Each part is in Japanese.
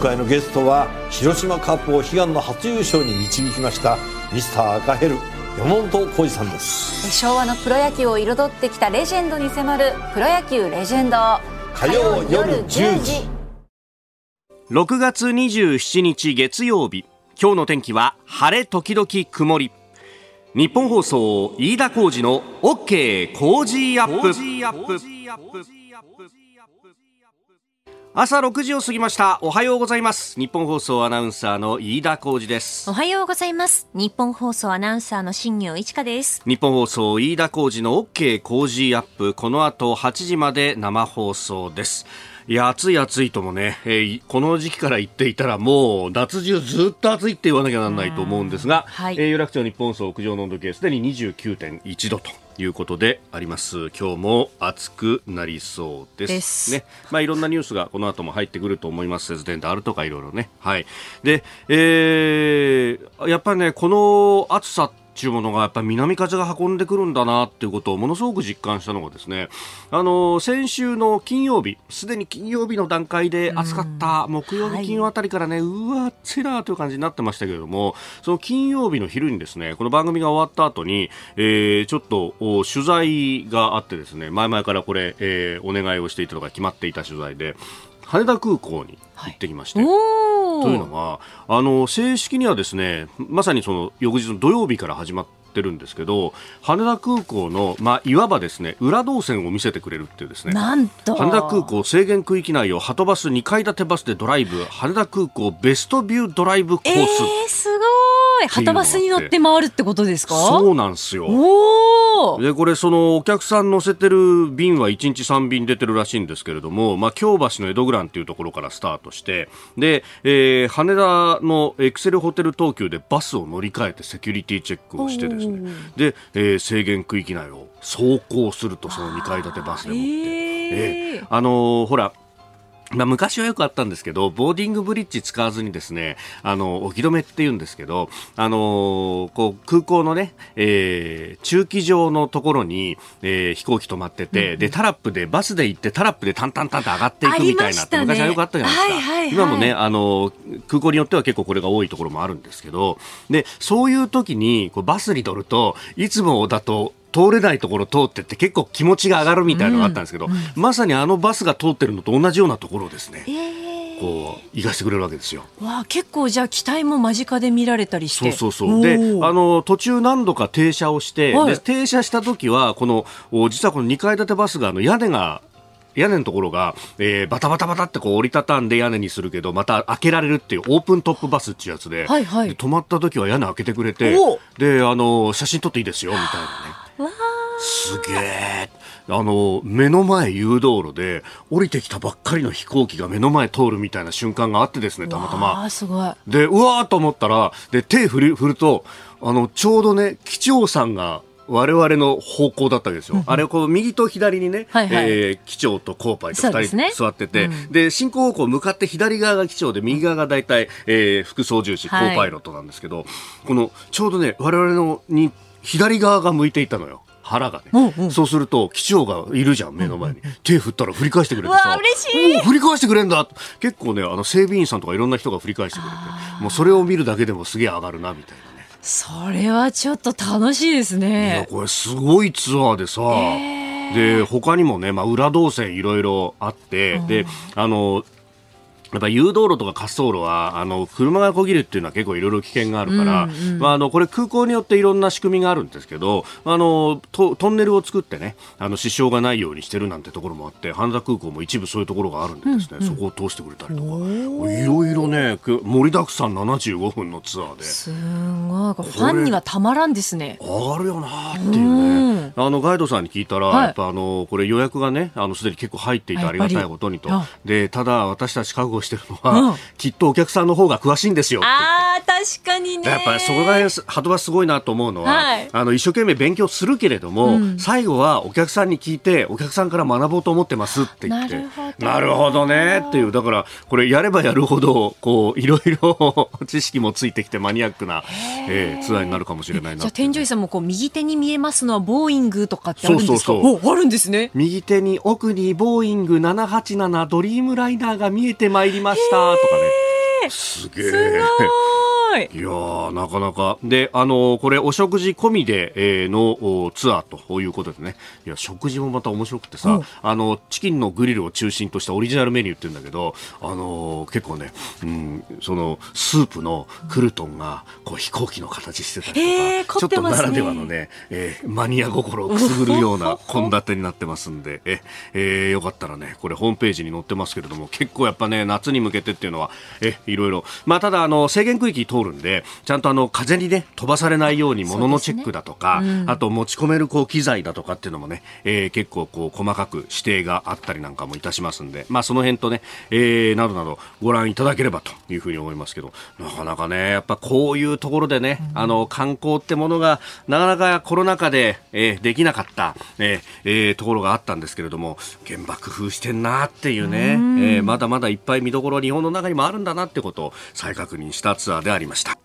回のゲストは広島カップを悲願の初優勝に導きましたミスター赤ヘル山本浩二さんです。昭和のプロ野球を彩ってきたレジェンドに迫る「プロ野球レジェンド」火曜夜10時。6月27日月曜日今日の天気は晴れ時々曇り。日本放送飯田浩二の OK 工事アップ朝6時を過ぎました。おはようございます。日本放送アナウンサーの飯田浩二です。おはようございます。日本放送アナウンサーの新業一華です。日本放送飯田浩二の OK 工事アップ。この後8時まで生放送です。いや暑い暑いともね、えー、この時期から言っていたらもう夏中ずっと暑いって言わなきゃならないと思うんですが、はい、えー、有楽町日本放送屋上の温度計すでに29.1度ということであります。今日も暑くなりそうです。ね。まあいろんなニュースがこの後も入ってくると思います。節電であるとかいろいろね。はい。で、えー、やっぱりねこの暑さっていうものがやっぱり南風が運んでくるんだなっていうことをものすごく実感したのがですねあの先週の金曜日すでに金曜日の段階で暑かった木曜日金曜あたりからね、はい、うわ暑いなという感じになってましたけれどもその金曜日の昼にですねこの番組が終わった後に、えー、ちょっと取材があってですね前々からこれ、えー、お願いをしていたのが決まっていた取材で羽田空港に行ってきまして。はい。というのはあの正式にはですねまさにその翌日の土曜日から始まってるんですけど羽田空港の、まあ、いわばですね裏動線を見せてくれるっていうですねなんと。羽田空港制限区域内をはとバス2階建てバスでドライブ羽田空港ベストビュードライブコース、えー、すごいはとバスに乗って回るってことですか？そうなんですよ。でこれそのお客さん乗せてる便は1日3便出てるらしいんですけれども、まあ、京橋の江戸グランっていうところからスタートしてで、えー、羽田のエクセルホテル東急でバスを乗り換えてセキュリティチェックをしてですねで、えー、制限区域内を走行するとその2階建てバスでもって、えー、あのー、ほらまあ、昔はよくあったんですけど、ボーディングブリッジ使わずにですね、あの、お披露目って言うんですけど、あのー、こう、空港のね、えー、駐機場のところに、えー、飛行機止まってて、うん、で、タラップで、バスで行って、タラップでタンタンタンって上がっていくみたいなって、ね、昔はよくあったじゃないですか。はいはいはい、今もね、あの、空港によっては結構これが多いところもあるんですけど、で、そういう時に、こうバスに乗ると、いつもだと、通れないところ通ってって結構気持ちが上がるみたいなのがあったんですけど、うんうん、まさにあのバスが通ってるのと同じようなところですね。えーこう行かせてくれるわけですよ。わあ結構じゃあ機体も間近で見られたりして。そうそうそう。で、あの途中何度か停車をして、はい、で停車した時はこの実はこの2階建てバスがあの屋根が屋根のところが、えー、バタバタバタってこう折りたたんで屋根にするけどまた開けられるっていうオープントップバスっていうやつではいはい、で止まった時は屋根開けてくれてであの写真撮っていいですよみたいなねすげえ。あの目の前誘導路で降りてきたばっかりの飛行機が目の前通るみたいな瞬間があってですねたまたま。すごい。でうわーと思ったらで手振る振るとあのちょうどね機長さんが我々の方向だったわけですよ。あれこう右と左にね、はいはい、えー、機長とコーパイと二人座ってて、で、ねうん、進行方向向かって左側が機長で右側が大体、えー、副操縦士、コーパイロットなんですけど、このちょうどね我々のに左側が向いていたのよ。腹がね、うんうん、そうすると機長がいるじゃん目の前に、うんうん、手振ったら振り返してくれてさ。嬉しい。振り返してくれんだ。結構ねあの整備員さんとかいろんな人が振り返してくれて。もうそれを見るだけでもすげえ上がるなみたいな。それはちょっと楽しいですね。いや、これすごいツアーでさ、で、他にもね、まあ、裏動線いろいろあって、うん、で、あの、やっぱ誘導路とか滑走路はあの車がこぎるっていうのは結構いろいろ危険があるから、うんうん、まあ、あのこれ空港によっていろんな仕組みがあるんですけどあのトトンネルを作ってねあの支障がないようにしてるなんてところもあって羽田空港も一部そういうところがあるんでですね、うんうん、そこを通してくれたりとか。いろいろね盛りだくさん75分のツアーで。すごい。ファンにはたまらんですね。上がるよなっていうね。あのガイドさんに聞いたら、はい、やっぱあのこれ予約がねあのすでに結構入っていてあり。がたいことにと。でただ私たち覚悟してるのは、うん、きっとお客さんの方が詳しいんですよああ確かにね。やっぱりそこがハトバすごいなと思うのは、はい、あの一生懸命勉強するけれども、うん、最後はお客さんに聞いてお客さんから学ぼうと思ってますって言って。なるほど。ねっていう。だからこれやればやるほどこういろいろ 知識もついてきてマニアックな、えー、ツアーになるかもしれないなじゃあ添乗員さんもこう右手に見えますのはボーイングとかってあるんですか？そうそうそう。あるんですね。右手に奥にボーイング787ドリームライナーが見えてまいりましたとかね。すげえ。いやーなかなか。で、あのーこれ、お食事込みで、えーのおツアーということでね。いや、食事もまた面白くてさ、あの、チキンのグリルを中心としたオリジナルメニューって言うんだけど、あのー結構ね、うん、その、スープのクルトンが、こう、飛行機の形してたりとか、ちょっとならではのね、えーマニア心をくすぐるような 献立になってますんで、え、えーよかったらね、これホームページに載ってますけれども、結構やっぱね、夏に向けてっていうのは、え、いろいろ。まあ、ただ、あの、制限区域通るんで、ちゃんとあの、風にね、飛ばされないように物のチェックだとか、あと持ち込めるこう機材だとかっていうのもね、えー結構こう、細かく指定があったりなんかもいたしますんで、まあ、その辺とね、えーなどなどご覧いただければというふうに思いますけど、なかなかね、やっぱこういうところでね、あの、観光ってものが、なかなかコロナ禍で、えーできなかった、えーえーところがあったんですけれども、現場工夫してんなっていうね、えーまだまだいっぱい見どころ日本の中にもあるんだなってことを再確認したツアーでありました。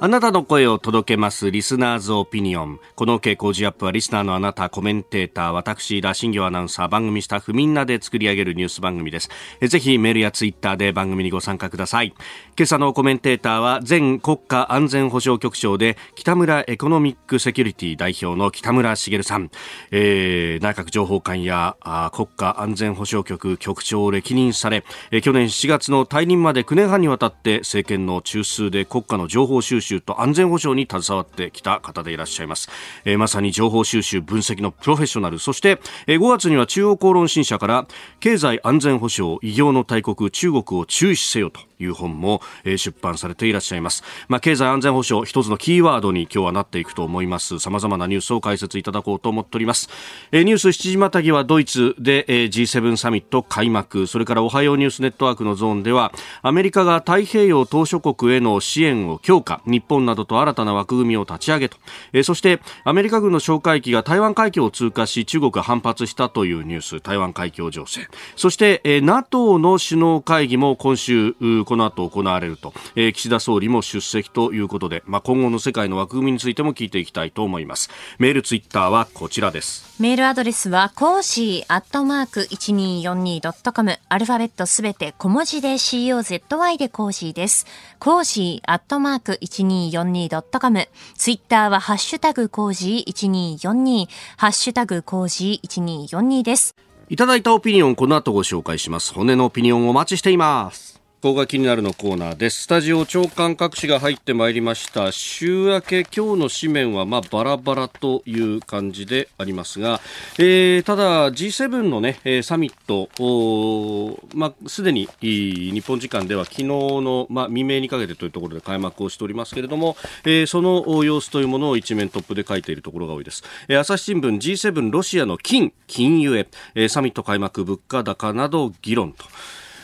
あなたの声を届けますリスナーズオピニオン。この傾向ジアップはリスナーのあなた、コメンテーター、私、羅新業アナウンサー、番組スタッフみんなで作り上げるニュース番組です。ぜひメールやツイッターで番組にご参加ください。今朝のコメンテーターは前国家安全保障局長で北村エコノミックセキュリティ代表の北村茂さん。えー内閣情報官や国家安全保障局局長を歴任され、えー去年7月の退任まで9年半にわたって政権の中枢で国家の情報収集と安全保障に携わってきた方でいらっしゃいます。えーまさに情報収集分析のプロフェッショナル、そして、えー5月には中央公論新社から経済安全保障異形の大国中国を注視せよという本も、えー出版されていらっしゃいます。まあ、経済安全保障一つのキーワードに今日はなっていくと思います。様々なニュースを解説いただこうと思っております。えーニュース7時またぎはドイツで、えー G7 サミット開幕。それからおはようニュースネットワークのゾーンではアメリカが太平洋島諸国への支援を強化。日本などと新たな枠組みを立ち上げと。えーそしてアメリカ軍の哨戒機が台湾海峡を通過し中国が反発したというニュース。台湾海峡情勢。そして、えー NATO の首脳会議も今週この後行われると、えー岸田総理も出席ということで、まあ、今後の世界の枠組みについても聞いていきたいと思いますメールツイッターはこちらですメールアドレスは、コージーアットマーク 1242.com。アルファベットすべて小文字で COZY でコージーです。コージーアットマーク 1242.com。ツイッターは、ハッシュタグコージー1242。ハッシュタグコージー1242です。いただいたオピニオンこの後ご紹介します骨のオピニオンお待ちしていますここが気になるのコーナーです。スタジオ朝刊各紙が入ってまいりました。週明け今日の紙面はまあバラバラという感じでありますが、えーただ G7 のね、えーサミット、まあすでに日本時間では昨日のまあ未明にかけてというところで開幕をしておりますけれども、えーその様子というものを一面トップで書いているところが多いです。えー朝日新聞 G7 ロシアの金、金融へ、えーサミット開幕物価高など議論と。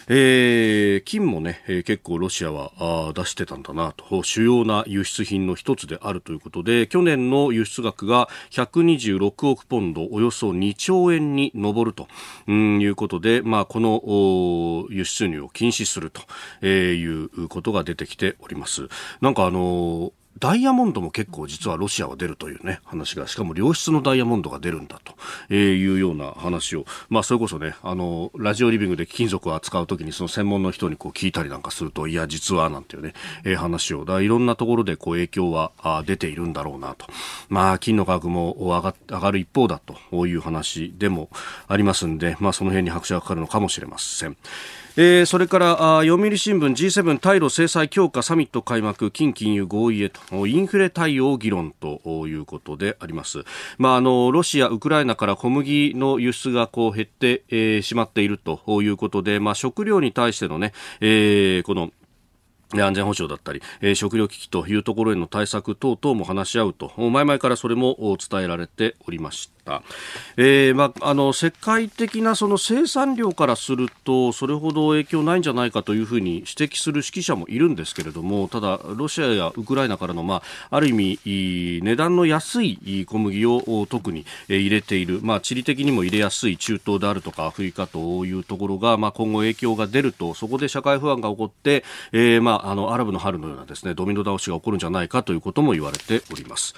えー金もね、えー結構ロシアはあ出してたんだなと、主要な輸出品の一つであるということで、去年の輸出額が126億ポンド、およそ2兆円に上るとうんいうことで、まあ、この輸出入を禁止すると、えーいうことが出てきております。なんかあのーダイヤモンドも結構実はロシアは出るというね話が。しかも良質のダイヤモンドが出るんだと。いうような話を。まあそれこそねあのラジオリビングで金属を扱うときにその専門の人にこう聞いたりなんかするといや実はなんていうね、えー話を。だいろんなところでこう影響はあ出ているんだろうなと。まあ金の価格も上が上がる一方だという話でもありますんでまあその辺に拍車がかかるのかもしれません。えーそれからあ読売新聞 G7 対ロ制裁強化サミット開幕金金融合意へとインフレ対応議論ということであります、まあ、あのロシア、ウクライナから小麦の輸出がこう減って、えーしまっているということで、まあ、食料に対してのね、えーこの安全保障だったり、えー食料危機というところへの対策等々も話し合うと、前々からそれも伝えられておりました。えーまあ、あの、世界的なその生産量からすると、それほど影響ないんじゃないかというふうに指摘する指揮者もいるんですけれども、ただ、ロシアやウクライナからの、まあ、ある意味、値段の安い小麦を特に入れている、まあ、地理的にも入れやすい中東であるとかアフリカというところが、まあ、今後影響が出ると、そこで社会不安が起こって、えーまあ、あの、アラブの春のようなですね、ドミノ倒しが起こるんじゃないかということも言われております。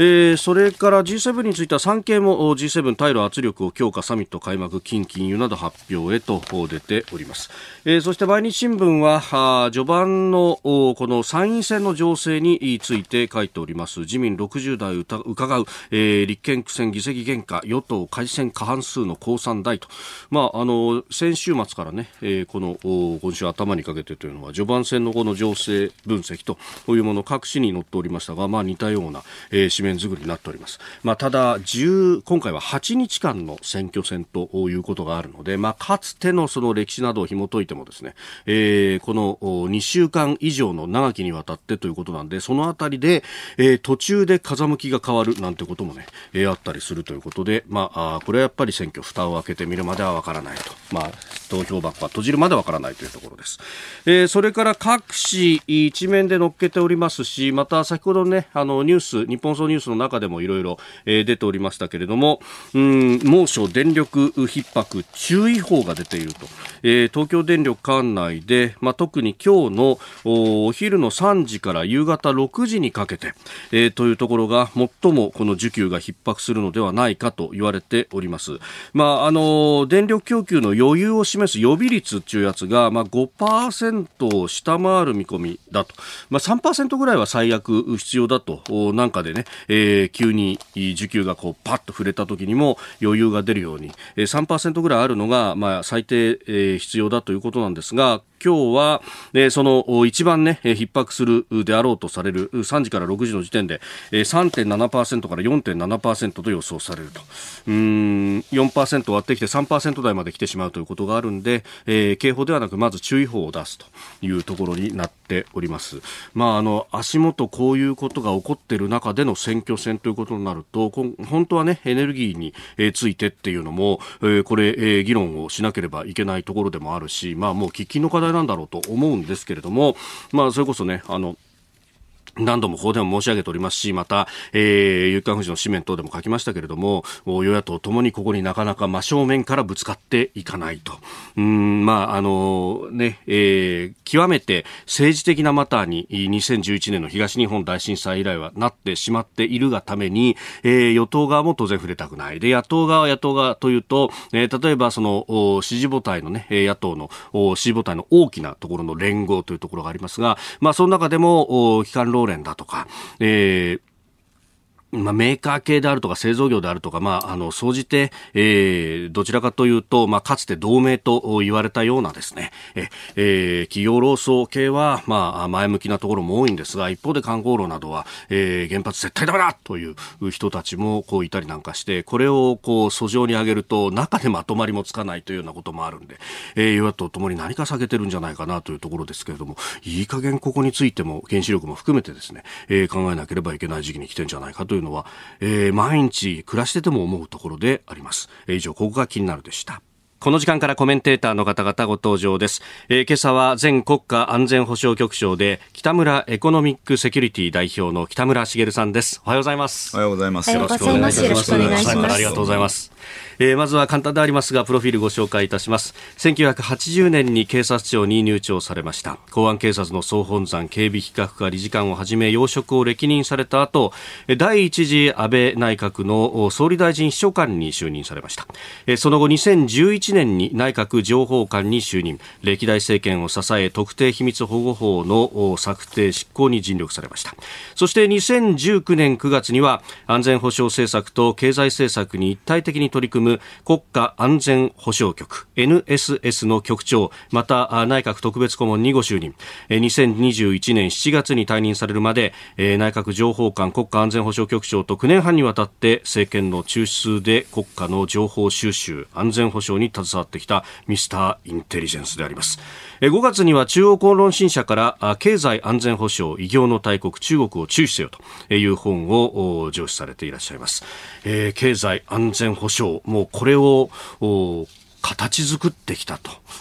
えー、それから G7 については産経も G7 対ロ圧力を強化サミット開幕金金融など発表へと出ております、えー、そして毎日新聞は序盤のこの参院選の情勢について書いております。自民60代伺う、えー、立憲苦戦議席減価与党改選過半数の公算大と、まあ、あの先週末からね、えー、この今週頭にかけてというのは序盤戦のこの情勢分析というもの各紙に載っておりましたが、まあ、似たような、えー、面作りになっております。まあ、ただ、10、今回は8日間の選挙戦ということがあるので、まあ、かつてのその歴史などを紐解いてもですね、えー、この2週間以上の長きにわたってということなんで、そのあたりで、えー、途中で風向きが変わるなんてこともね、えー、あったりするということで、まあ、これはやっぱり選挙、蓋を開けてみるまではわからないと。まあ、投票箱は閉じるまでわからないというところです。えー、それから各紙一面で載っけておりますし、また先ほどね、あのニュース、日本総ニュースの中でもいろいろ出ておりましたけれども、うん、猛暑電力逼迫注意報が出ていると、えー、東京電力管内で、まあ、特に今日のお昼の3時から夕方6時にかけて、えー、というところが最もこの需給が逼迫するのではないかと言われております。まあ、あの電力供給の余裕を示す予備率というやつが、まあ、5%を下回る見込みだと、まあ、3%ぐらいは最悪必要だとなんかでね、えー、急に需給がこうパッと触れた時にも余裕が出るように。3%ぐらいあるのが、まあ、最低、必要だということなんですが今日は、えその一番ね、え逼迫するであろうとされる3時から6時の時点で、えー3.7%から4.7%と予想されると。うん、4%割ってきて3%台まで来てしまうということがあるんで、えー、警報ではなくまず注意報を出すというところになっております。まあ、あの、足元こういうことが起こっている中での選挙戦ということになると、本当はね、エネルギーについてっていうのも、えー、これ、えー、議論をしなければいけないところでもあるし、まあもう喫緊の課題題なんだろうと思うんですけれども、まあ、それこそね、あの、何度もここでも申し上げておりますし、また、えー、夕刊富士の紙面等でも書きましたけれども、与野党ともにここになかなか真正面からぶつかっていかないと。うん、まあ、あの、ね、えー、極めて政治的なマターに2011年の東日本大震災以来はなってしまっているがために、えー、与党側も当然触れたくない。で、野党側、野党側というと、えー、例えばその、支持母体のね、野党の支持母体の大きなところの連合というところがありますが、まあ、その中でも、機関労連だとか、えーまあ、メーカー系であるとか製造業であるとか、まあ、あの、総じて、えー、どちらかというと、まあ、かつて同盟と言われたようなですね、え、えー、企業労組系は、まあ、前向きなところも多いんですが、一方で観光炉などは、えー、原発絶対ダメだという人たちも、こういたりなんかして、これを、こう、訴状に上げると、中でまとまりもつかないというようなこともあるんで、えー、与野党ともに何か避けてるんじゃないかなというところですけれども、いい加減ここについても、原子力も含めてですね、えー、考えなければいけない時期に来てんじゃないかといういうのは、えー、毎日暮らしてても思うところであります。以上、ここが気になるでした。この時間からコメンテーターの方々ご登場です。えー、今朝は前国家安全保障局長で北村エコノミックセキュリティ代表の北村茂さんです。おはようございます。おはようございます。よろしくお願いします。よろしくお願いします。ありがとうございます。えー、まずは簡単でありますがプロフィールご紹介いたします。1980年に警察庁に入庁されました。公安警察の総本山警備企画課理事官をはじめ要職を歴任された後第一次安倍内閣の総理大臣秘書官に就任されました。えその後2011年に内閣情報官に就任。歴代政権を支え特定秘密保護法の策定執行に尽力されました。そして2019年9月には安全保障政策と経済政策に一体的に取り取り組む国家安全保障局 NSS の局長また内閣特別顧問にご就任。2021年7月に退任されるまで内閣情報官国家安全保障局長と9年半にわたって政権の中枢で国家の情報収集安全保障に携わってきたミスターインテリジェンスであります。5月には中央公論新社から経済安全保障異業の大国中国を注視せよという本を上司されていらっしゃいます、えー、経済安全保障もうこれを形作ってきた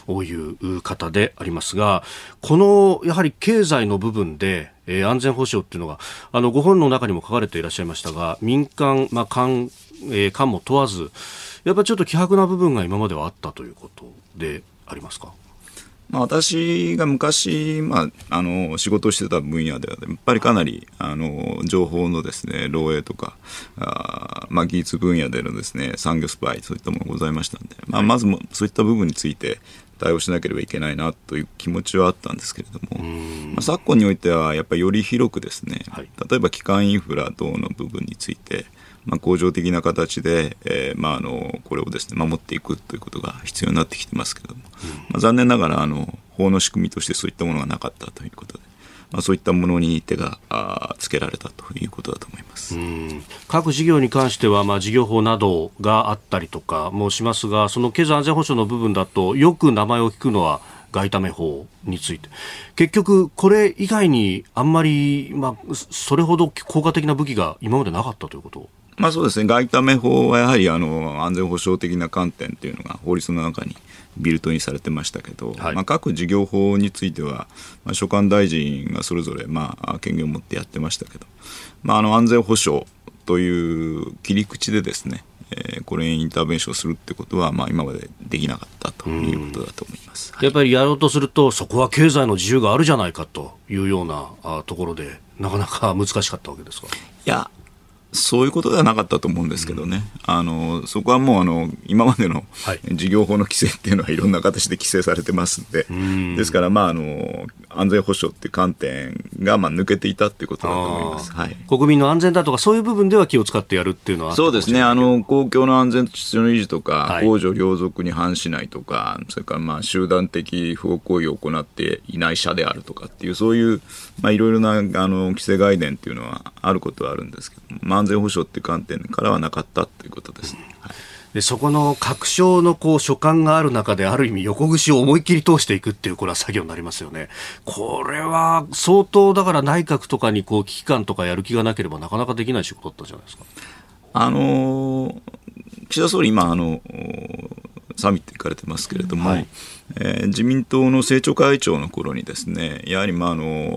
という方でありますが、このやはり経済の部分で、えー、安全保障っていうのが、あの、ご本の中にも書かれていらっしゃいましたが、民間、まあ、官、えー、官も問わず、やっぱりちょっと希薄な部分が今まではあったということでありますか？まあ、私が昔、まあ、あの仕事をしてた分野ではやっぱりかなりあの情報のですね漏洩とかあ、まあ、技術分野でのですね産業スパイそういったものがございましたんで、まあ、まずもそういった部分について対応しなければいけないなという気持ちはあったんですけれども、まあ、昨今においてはやっぱりより広くですね、はい。例えば基幹インフラ等の部分について、まあ、恒常的な形で、えーまあ、あのこれをですね守っていくということが必要になってきてますけれども、まあ、残念ながらあの法の仕組みとしてそういったものがなかったということで、まあ、そういったものに手がつけられたということだと思います。各事業に関しては、まあ、事業法などがあったりとかもしますが、その経済安全保障の部分だと、よく名前を聞くのは外為法について。結局、これ以外にあんまり、まあ、それほど効果的な武器が今までなかったということまあそうですね、外為法はやはりあの安全保障的な観点というのが法律の中にビルトインされてましたけど、はいまあ、各事業法については、まあ、所管大臣がそれぞれ、まあ、権限を持ってやってましたけど、まあ、あの安全保障という切り口でですね、えーこれにインターベンションするってことは、まあ、今までできなかったということだと思います。はいやっぱりやろうとすると、そこは経済の自由があるじゃないかというようなあところで、なかなか難しかったわけですか？いや、そういうことではなかったと思うんですけどね、あのそこはもうあの今までのはい。事業法の規制っていうのはいろんな形で規制されてますんで、ですから、まあ、あの安全保障っていう観点がまあ抜けていたっていうことだと思います。はい。国民の安全だとか、そういう部分では気を使ってやるっていうのはそうですね、あの公共の安全秩序の維持とか、はい。公序良俗に反しないとか、それからまあ集団的不法行為を行っていない者であるとかっていう、そういう、まあ、いろいろなあの規制概念っていうのはあることはあるんですけど、まあ、安全保障っていう観点からはなかったということですね。はいでそこの確証のこう所感がある中である意味横串を思いっきり通していくっていうこれは作業になりますよね。これは相当だから内閣とかにこう危機感とかやる気がなければなかなかできない仕事だったじゃないですか。あのー岸田総理、今あの、サミット行かれてますけれども、はい。えー自民党の政調会長の頃にですね、やはり、まああの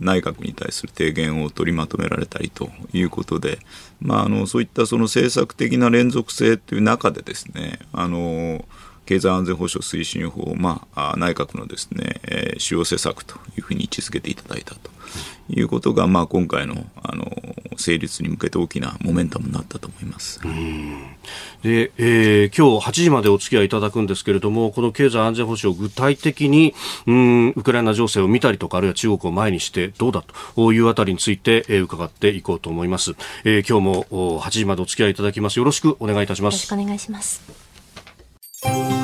内閣に対する提言を取りまとめられたりということで、まあ、あのそういったその政策的な連続性という中でですね、あの経済安全保障推進法を、まあ、あ内閣のですね、えー主要施策というふうに位置づけていただいたということが、まあ、今回のあの成立に向けて大きなモメンタムになったと思います。で、えー今日8時までお付き合いいただくんですけれども、この経済安全保障、具体的に、うん、ウクライナ情勢を見たりとか、あるいは中国を前にしてどうだというあたりについて、えー伺っていこうと思います。えー今日もお8時までお付き合いいただきます。よろしくお願いいたしますよろしく。お願いします。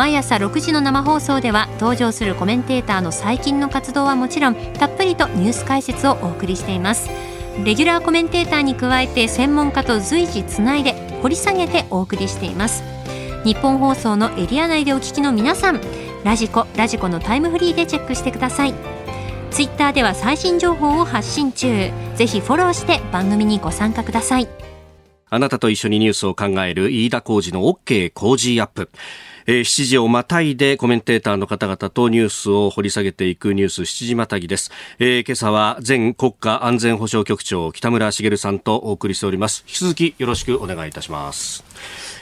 毎朝6時の生放送では登場するコメンテーターの最近の活動はもちろんたっぷりとニュース解説をお送りしています。レギュラーコメンテーターに加えて専門家と随時つないで掘り下げてお送りしています。日本放送のエリア内でお聞きの皆さんラジコラジコのタイムフリーでチェックしてください。ツイッターでは最新情報を発信中。ぜひフォローして番組にご参加ください。あなたと一緒にニュースを考える飯田浩二の OK 工事アップ。えー7時をまたいでコメンテーターの方々とニュースを掘り下げていくニュース7時またぎです。えー今朝は前国家安全保障局長北村茂さんとお送りしております。引き続きよろしくお願いいたします。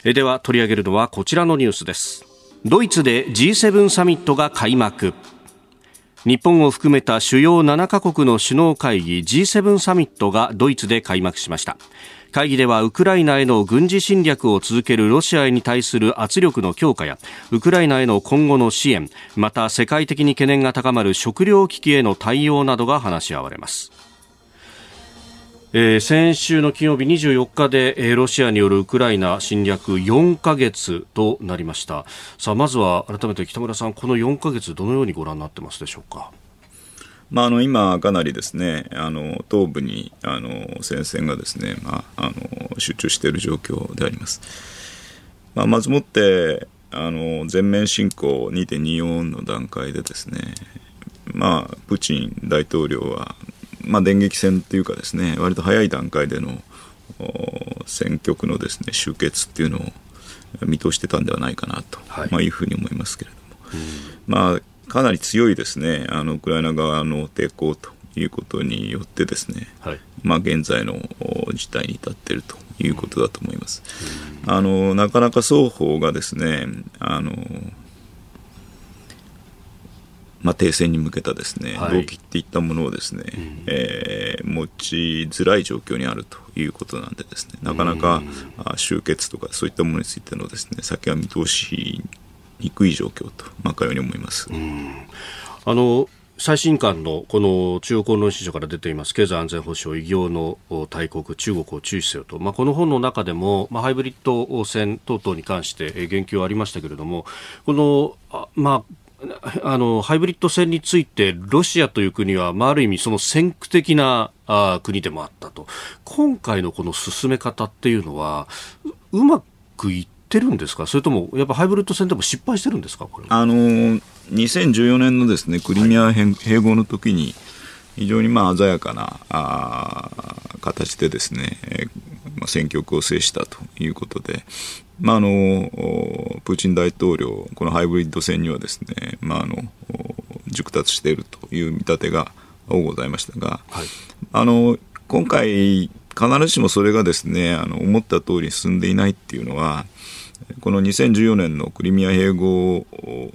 えーでは取り上げるのはこちらのニュースです。ドイツで G7 サミットが開幕。日本を含めた主要7カ国の首脳会議 G7 サミットがドイツで開幕しました会議ではウクライナへの軍事侵略を続けるロシアに対する圧力の強化やウクライナへの今後の支援また世界的に懸念が高まる食糧危機への対応などが話し合われます。えー先週の金曜日24日で、えーロシアによるウクライナ侵略4ヶ月となりました。さあまずは改めて北村さんこの4ヶ月どのようにご覧になってますでしょうか？まあ、あの今、かなりですねあの東部にあの戦線がですね、まあ、あの集中している状況であります。まあ、まずもってあの全面侵攻2.24の段階でですね、まあ、プーチン大統領は、まあ、電撃戦というかですね割と早い段階での戦局のですね終結っていうのを見通してたんではないかなと、はい、まあ、いうふうに思いますけれども、まあ、かなり強いですね。あのウクライナ側の抵抗ということによってですね、はい、まあ、現在の事態に至っているということだと思います。あのなかなか双方がですねあの、まあ、停戦に向けたですね、はい、動機っていったものをですね、うん、えー、持ちづらい状況にあるということなんでですね。なかなか、うん、終結とかそういったものについてのですね先は見通しにくい状況と、まあ、かように思います。あの最新刊のこの中国論新書から出ています経済安全保障異業の大国中国を注視せよと、まあ、この本の中でも、まあ、ハイブリッド戦等々に関して言及ありましたけれどもこのまああのハイブリッド戦についてロシアという国は、まあ、ある意味その先駆的なあ国でもあったと。今回のこの進め方っていうのはうまくいっててるんですか、それともやっぱハイブリッド戦でも失敗してるんですか、あの2014年のですねクリミア併合の時に、非常にまあ鮮やかなあ形でですね、えーまあ、戦局を制したということで、まあ、あのプーチン大統領、このハイブリッド戦にはですね、まあ、あの熟達しているという見立てが多ございましたが、はい、あの今回、必ずしもそれがですねあの思った通りに進んでいないっていうのは、この2014年のクリミア併合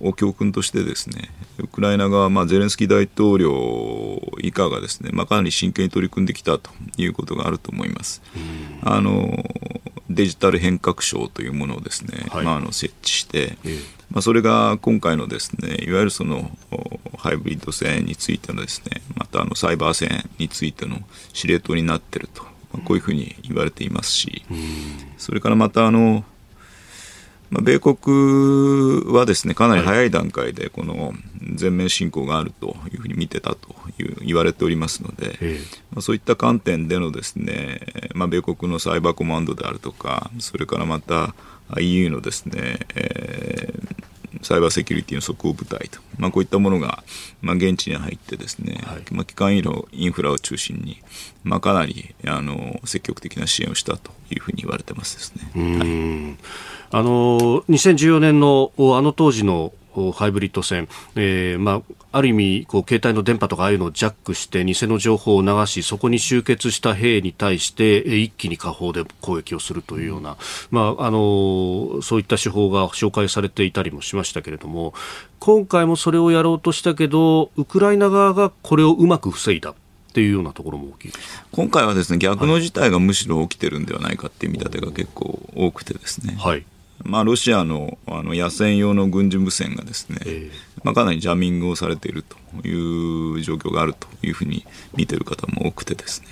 を教訓としてですねウクライナ側、まあ、ゼレンスキー大統領以下がですね、まあ、かなり真剣に取り組んできたということがあると思います。あのデジタル変革省というものをですね、はい、まあ、あの設置して、ええ、まあ、それが今回のですねいわゆるそのハイブリッド戦についてのですねまたあのサイバー戦についての司令塔になっていると、まあ、こういうふうに言われていますし、それからまたあのまあ、米国はですねかなり早い段階でこの全面侵攻があるというふうに見てたという言われておりますので、まあ、そういった観点でのですね、まあ、米国のサイバーコマンドであるとかそれからまた EU のですね、えーサイバーセキュリティの即応部隊と、まあ、こういったものが、まあ、現地に入ってですね、はい、まあ、基幹医療インフラを中心に、まあ、かなりあの積極的な支援をしたというふうに言われてますですね。はいあの2014年のあの当時のハイブリッド戦、えーまあ、ある意味こう携帯の電波とかああいうのをジャックして偽の情報を流しそこに集結した兵に対して一気に下砲で攻撃をするというような、まあ、あのそういった手法が紹介されていたりもしましたけれども今回もそれをやろうとしたけどウクライナ側がこれをうまく防いだっていうようなところも大きい今回はですね逆の事態がむしろ起きてるんではないかっていう見立てが結構多くてですね、はい、まあ、ロシアのあの野戦用の軍事無線がですね、えー、まあ、かなりジャミングをされているという状況があるというふうに見ている方も多くてですね、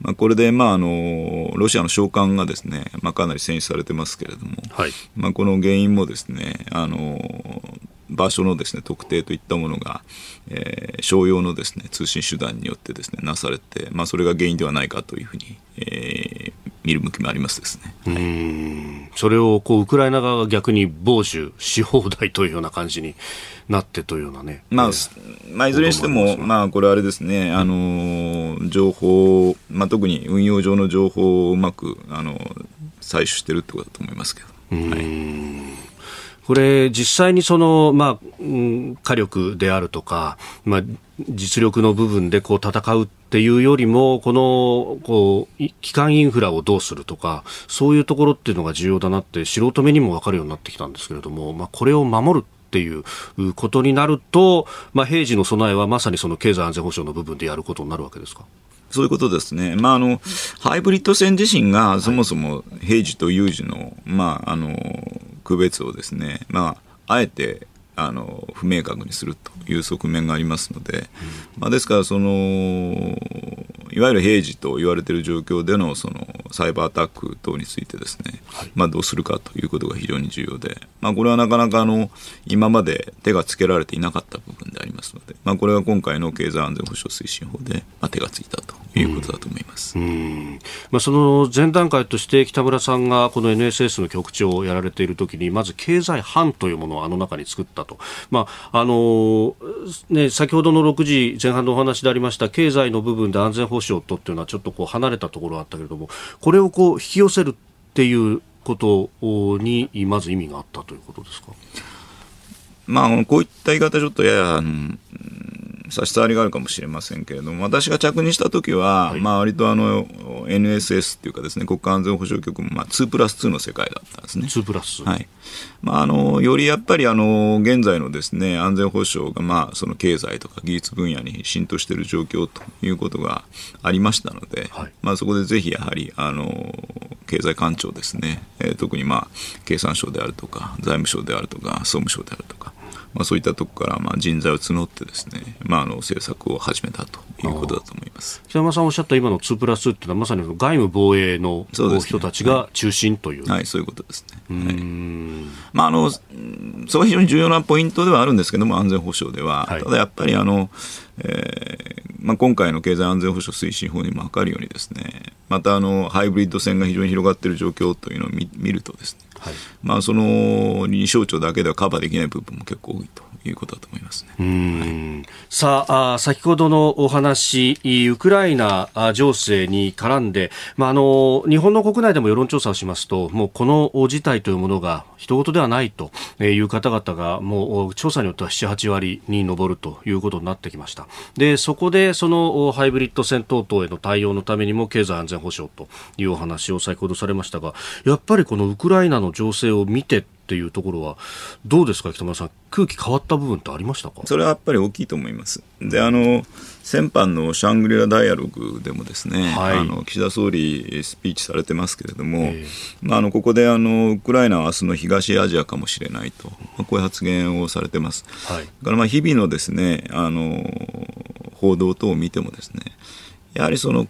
まあ、これで、まあ、あのロシアの召喚がですね、まあ、かなり戦死されてますけれども、はい、まあ、この原因もですねあの場所のですね特定といったものが、えー、商用のですね通信手段によってですねなされて、まあ、それが原因ではないかというふうに、えー、見る向きもありますですね。うんそれをこうウクライナ側が逆に傍受し放題というような感じになってというようなね。まあ、えー、まあ、いずれにしても、まあ、これあれですね、あの情報、まあ、特に運用上の情報をうまくあの採取してるってことだと思いますけど。はいこれ、実際にその、まあ、うん、火力であるとか、まあ、実力の部分でこう戦うっていうよりも、この、こう、基幹インフラをどうするとか、そういうところっていうのが重要だなって、素人目にも分かるようになってきたんですけれども、まあ、これを守るっていうことになると、まあ、平時の備えはまさにその経済安全保障の部分でやることになるわけですか？そういうことですね。まあ、あの、ハイブリッド戦自身がそもそも平時と有事の、まあ、あの、区別をですね、まあ、あえてあの不明確にするという側面がありますので、まあ、ですからそのいわゆる平時と言われている状況でのそのサイバーアタック等についてですね、まあ、どうするかということが非常に重要で、まあ、これはなかなかあの今まで手がつけられていなかった部分でありますので、まあ、これが今回の経済安全保障推進法で、まあ、手がついたということだと思います、まあ、その前段階として北村さんがこの NSS の局長をやられているときにまず経済班というものをあの中に作ったと、まああのね、先ほどの6時前半のお話でありました経済の部分で安全保障とっていうのはちょっとこう離れたところがあったけれどもこれをこう引き寄せるっていうことにまず意味があったということですか？まあ、こういった言い方ちょっとやや、差し障りがあるかもしれませんけれども、私が着任した時は、はい、まあ割とあの NSS っていうかですね、国家安全保障局もまあ2プラス2の世界だったんですね。2プラスはい。まああのよりやっぱりあの現在のですね安全保障がまあその経済とか技術分野に浸透している状況ということがありましたので、はい、まあそこでぜひやはりあの経済官庁ですね、えー、特にまあ経産省であるとか財務省であるとか総務省であるとか。まあ、そういったところからまあ人材を募ってですね、まあ、あの政策を始めたということだと思います。北山さんおっしゃった今の2プラスっていうのはまさに外務防衛の人たちが中心という。はい、はい、そういうことですね。はい、まあ、あのそこは非常に重要なポイントではあるんですけども安全保障では、はい、ただやっぱりあの、えーまあ、今回の経済安全保障推進法にも分かるようにですねまたあのハイブリッド戦が非常に広がっている状況というのを見るとですねはい、まあ、その2省庁だけではカバーできない部分も結構多いと。いうことだと思いますね。はい、さあ先ほどのお話、ウクライナ情勢に絡んで、まあ、あの日本の国内でも世論調査をしますと、もうこの事態というものが人事ではないという方々が、もう調査によっては7、8割に上るということになってきました。で、そこでそのハイブリッド戦闘等への対応のためにも経済安全保障というお話を先ほどされましたが、やっぱりこのウクライナの情勢を見てっていうところはどうですか北村さん空気変わった部分ってありましたか？それはやっぱり大きいと思います。であの先般のシャングリラ・ダイアログでもですね、はい、あの岸田総理スピーチされてますけれども、えー、まあ、あのここであのウクライナは明日の東アジアかもしれないと、まあ、こういう発言をされてます、はい、だからまあ日々のですねあの報道等を見てもですねやはりその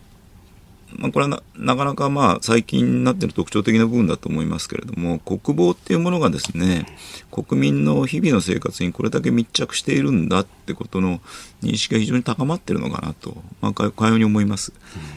まあ、これはななかなかまあ最近になっている特徴的な部分だと思いますけれども国防っていうものがですね国民の日々の生活にこれだけ密着しているんだってことの認識が非常に高まっているのかなと、まあ、かかように思います。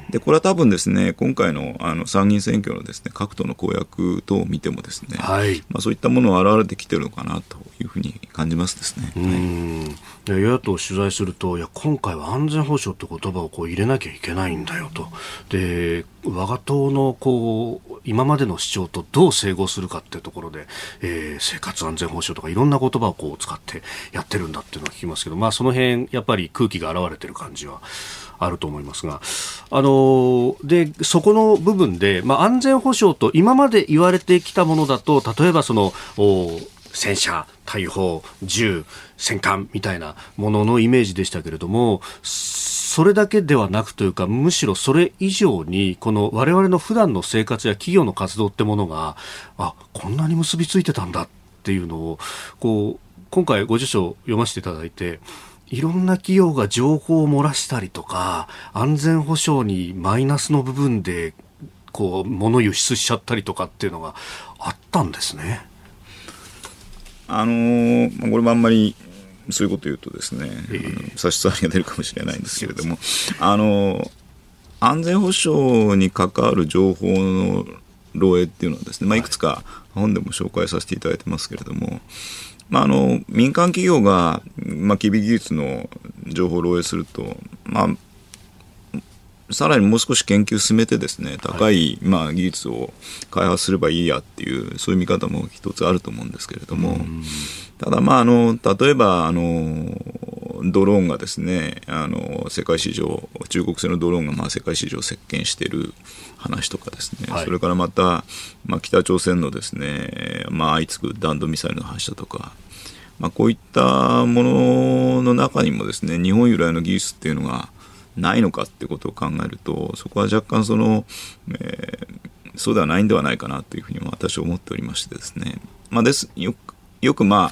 でこれは多分ですね今回のあの参議院選挙のですね各党の公約等を見てもですね、はい、まあ、そういったものが現れてきているのかなというふうに感じますですね。はい、与野党取材するといや今回は安全保障って言葉をこう入れなきゃいけないんだよと。で我が党のこう今までの主張とどう整合するかっていうところで、えー、生活安全保障とかいろんな言葉をこう使ってやってるんだっていうのを聞きますけど、まあ、その辺やっぱり空気が現れてる感じはあると思いますが、あのでそこの部分で、まあ、安全保障と今まで言われてきたものだと例えばその戦車、大砲、銃、戦艦みたいなもののイメージでしたけれどもそれだけではなくというかむしろそれ以上にこの我々の普段の生活や企業の活動ってものがあこんなに結びついてたんだっていうのをこう今回ご辞書読ませていただいていろんな企業が情報を漏らしたりとか安全保障にマイナスの部分でこう物輸出しちゃったりとかっていうのがあったんですね。あのー、これもあんまりそういうこと言うとですね、えー、差し障りが出るかもしれないんですけれども、あの安全保障に関わる情報の漏洩っていうのはですね、まあ、いくつか本でも紹介させていただいてますけれども、まあ、あの民間企業が、まあ、機微技術の情報を漏洩すると、まあ、さらにもう少し研究を進めてですね高い、まあ、技術を開発すればいいやっていうそういう見方も一つあると思うんですけれども。ただまああの例えばあのドローンがですねあの世界市場中国製のドローンがまあ世界市場を席巻している話とかですね、はい、それからまた、まあ、北朝鮮のですね、まあ、相次ぐ弾道ミサイルの発射とか。まあ、こういったものの中にもですね日本由来の技術っていうのがないのかってことを考えるとそこは若干その、えー、そうではないんではないかなというふうに私は思っておりましてですね、まあ、ですよよくま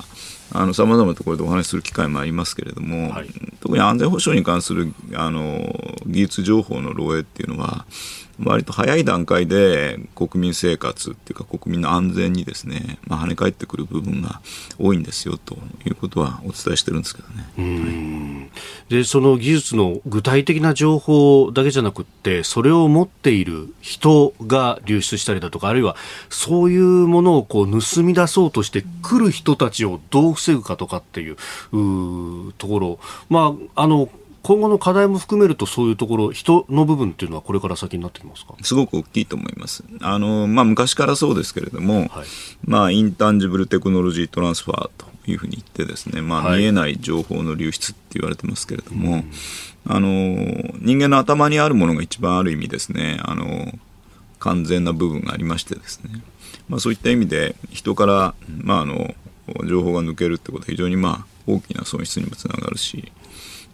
あさまざまなところでお話しする機会もありますけれども、はい、特に安全保障に関するあの技術情報の漏洩っていうのは割と早い段階で国民生活っていうか国民の安全にですね、まあ、跳ね返ってくる部分が多いんですよということはお伝えしてるんですけどね。はい、でその技術の具体的な情報だけじゃなくってそれを持っている人が流出したりだとかあるいはそういうものをこう盗み出そうとして来る人たちをどう防ぐかとかっていうところ、まあ、あの今後の課題も含めるとそういうところ人の部分っていうのはこれから先になってきますか？すごく大きいと思います。あの、まあ、昔からそうですけれども、はい、まあ、インタンジブルテクノロジートランスファーというふうに言ってですね、まあ、見えない情報の流出って言われてますけれども、はい、あの人間の頭にあるものが一番ある意味ですねあの完全な部分がありましてですね、まあ、そういった意味で人から、まあ、あの情報が抜けるってことは非常にまあ大きな損失にもつながるし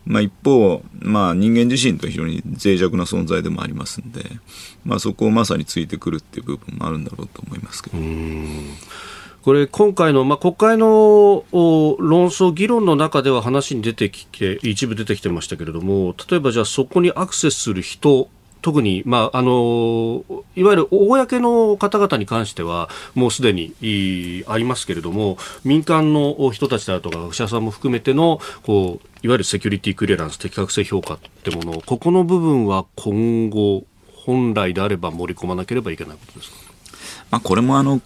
まあ、一方、まあ、人間自身と非常に脆弱な存在でもありますんで、まあ、そこをまさについてくるっていう部分もあるんだろうと思いますけど。これ、今回の、まあ、国会の論争、議論の中では話に出てきて、一部出てきてましたけれども、例えばじゃあそこにアクセスする人特に、まあ、あのいわゆる公の方々に関してはもうすでにありますけれども民間の人たちだとか学者さんも含めてのこういわゆるセキュリティクリアランス的確性評価ってものここの部分は今後本来であれば盛り込まなければいけないことですか、まあ、これもあの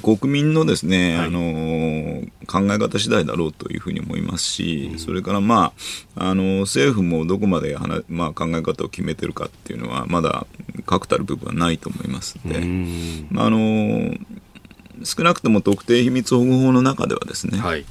国民のですね、はい、あの考え方次第だろうというふうに思いますし、うん、それから、まあ、あの政府もどこまでまあ、考え方を決めてるかっていうのはまだ確たる部分はないと思いますので、うん、あの少なくとも特定秘密保護法の中ではですね、はい。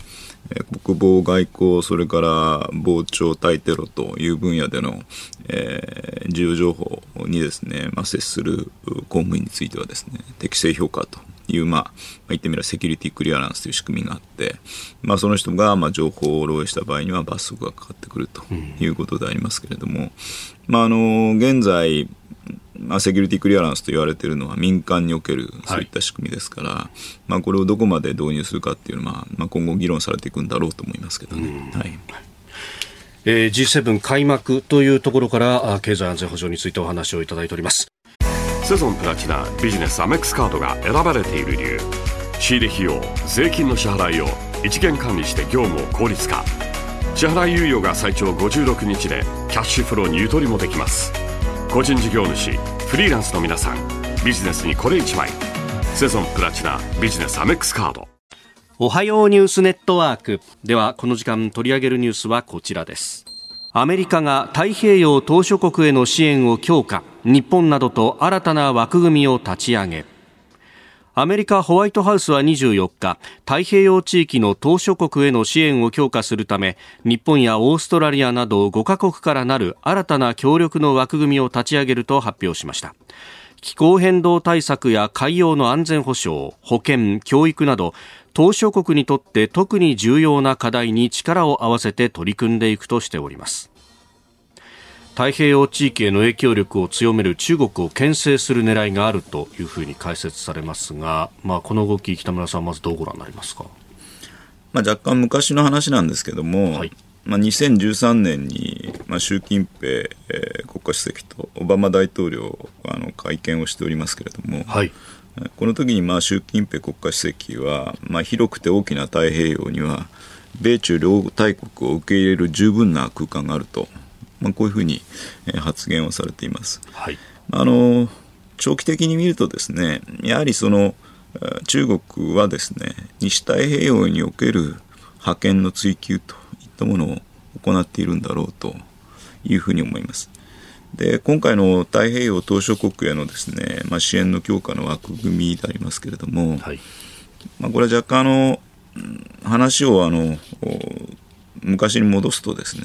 国防外交、それから防潮対テロという分野での、えー、重要情報にですね、まあ、接する公務員についてはですね、適正評価という、まあ、言ってみればセキュリティクリアランスという仕組みがあって、まあ、その人が、まあ、情報を漏洩した場合には罰則がかかってくるということでありますけれども、うん、まあ、あの現在、まあ、セキュリティクリアランスと言われているのは民間におけるそういった仕組みですから、はい、まあ、これをどこまで導入するかっていうのは、まあ、今後議論されていくんだろうと思いますけどね。はい。えー、G7 開幕というところから経済安全保障についてお話をいただいておりますセゾンプラチナビジネスアメックスカードが選ばれている理由。仕入れ費用税金の支払いを一元管理して業務を効率化。支払い猶予が最長56日でキャッシュフローにゆとりもできます。個人事業主フリーランスの皆さんビジネスにこれ一枚。セゾンプラチナビジネスアメックスカード。おはようニュースネットワーク。ではこの時間取り上げるニュースはこちらです。アメリカが太平洋島諸国への支援を強化。日本などと新たな枠組みを立ち上げアメリカホワイトハウスは24日太平洋地域の島諸国への支援を強化するため日本やオーストラリアなど5カ国からなる新たな協力の枠組みを立ち上げると発表しました。気候変動対策や海洋の安全保障保健教育など島諸国にとって特に重要な課題に力を合わせて取り組んでいくとしております。太平洋地域への影響力を強める中国を牽制する狙いがあるというふうに解説されますが、まあ、この動き、北村さん、まずどうご覧になりますか、まあ、若干昔の話なんですけども、はい、まあ、2013年に、まあ、習近平、えー、国家主席とオバマ大統領あの会見をしておりますけれども、はい、この時にまに習近平国家主席は、まあ、広くて大きな太平洋には米中両大国を受け入れる十分な空間があると。まあ、こういうふうに発言をされています。はい、あの長期的に見るとですねやはりその中国はですね西太平洋における覇権の追求といったものを行っているんだろうというふうに思います。で今回の太平洋島諸国へのですね、まあ、支援の強化の枠組みでありますけれども、はい、まあ、これは若干あの話をあの昔に戻すとですね、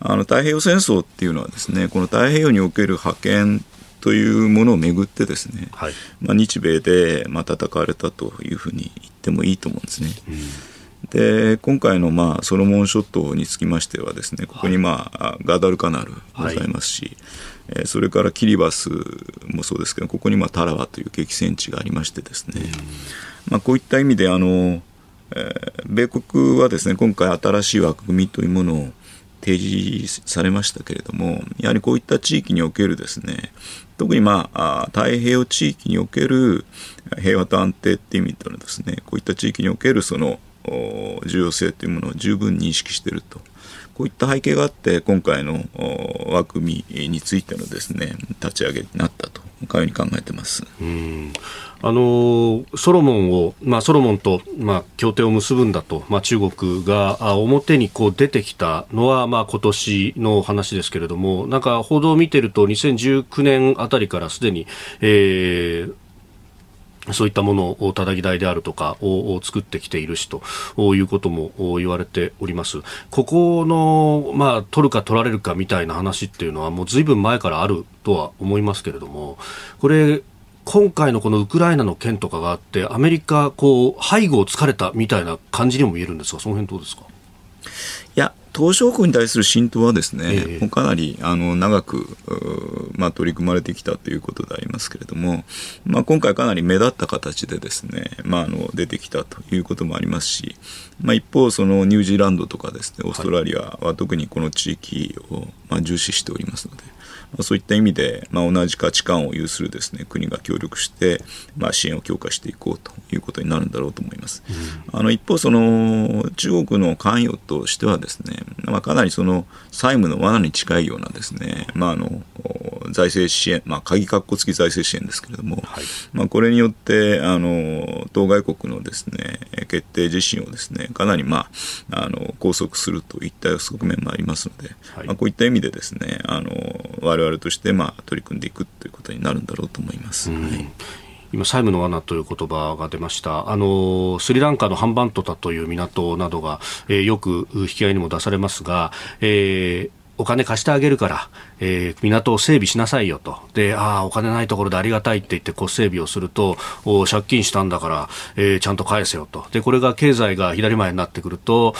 あの太平洋戦争っていうのはですねこの太平洋における覇権というものをめぐってですね、はい、まあ、日米でまあ戦われたというふうに言ってもいいと思うんですね。うん。で今回のまあソロモン諸島につきましてはですねここにまあ、はい、ガダルカナルございますし、はい、えそれからキリバスもそうですけどここにまあタラワという激戦地がありましてですね、まあ、こういった意味であの、えー、米国はですね今回新しい枠組みというものを提示されましたけれども、やはりこういった地域におけるですね、特にまあ、太平洋地域における平和と安定っていう意味でのですね、こういった地域におけるその重要性というものを十分認識していると。こういった背景があって、今回の枠組みについてのですね、立ち上げになったと、かように考えてます。うんあのソロモンを、まあ、ソロモンと、まあ、協定を結ぶんだと、まあ、中国が表にこう出てきたのは、まあ、今年の話ですけれども、なんか報道を見てると、2019年あたりからすでに、えー、そういったものをたたき台であるとかを作ってきているしということも言われております。ここの、まあ、取るか取られるかみたいな話っていうのはもうずいぶん前からあるとは思いますけれども、これ、今回のこのウクライナの件とかがあって、アメリカ、こう、背後を突かれたみたいな感じにも見えるんですが、その辺どうですか？いや、東証国に対する浸透はですね、ええ、かなりあの長く、まあ、取り組まれてきたということでありますけれども、まあ、今回かなり目立った形でですね、まあ、あの出てきたということもありますし、まあ、一方そのニュージーランドとかですねオーストラリアは特にこの地域を、まあ、重視しておりますので。まあ、そういった意味で、まあ、同じ価値観を有するですね国が協力して、まあ、支援を強化していこうということになるんだろうと思います。うん、あの一方その中国の関与としてはですね、まあ、かなりその債務の罠に近いようなですね、まあ、あの財政支援、まあ、鍵括弧付き財政支援ですけれども、はい、まあ、これによってあの当該国のですね決定自身をですねかなり、まあ、あの拘束するといった側面もありますので、はい、まあ、こういった意味でですねあの我々として、まあ、取り組んでいくということになるんだろうと思います。はい今、債務の罠という言葉が出ました。あの、スリランカのハンバントタという港などが、えー、よく引き合いにも出されますが、えーお金貸してあげるから、えー、港を整備しなさいよと。で、ああ、お金ないところでありがたいって言ってこう整備をすると、お借金したんだから、えー、ちゃんと返せよと。で、これが経済が左前になってくると、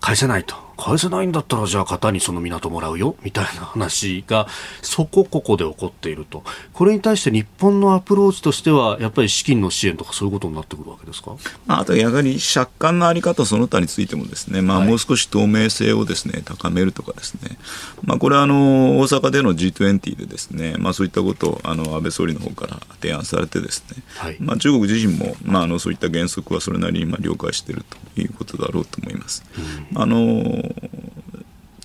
返せないと。返せないんだったらじゃあ型にその港もらうよみたいな話がそこここで起こっていると。これに対して日本のアプローチとしてはやっぱり資金の支援とかそういうことになってくるわけですか、まあ、あとやはり借款の在り方その他についてもですね、まあ、もう少し透明性をですね高めるとかですね、まあ、これはあの大阪での G20 でですね、まあ、そういったことをあの安倍総理の方から提案されてですね、はい、まあ、中国自身も、まあ、あのそういった原則はそれなりにまあ了解しているということだろうと思います。うん、あの Uh...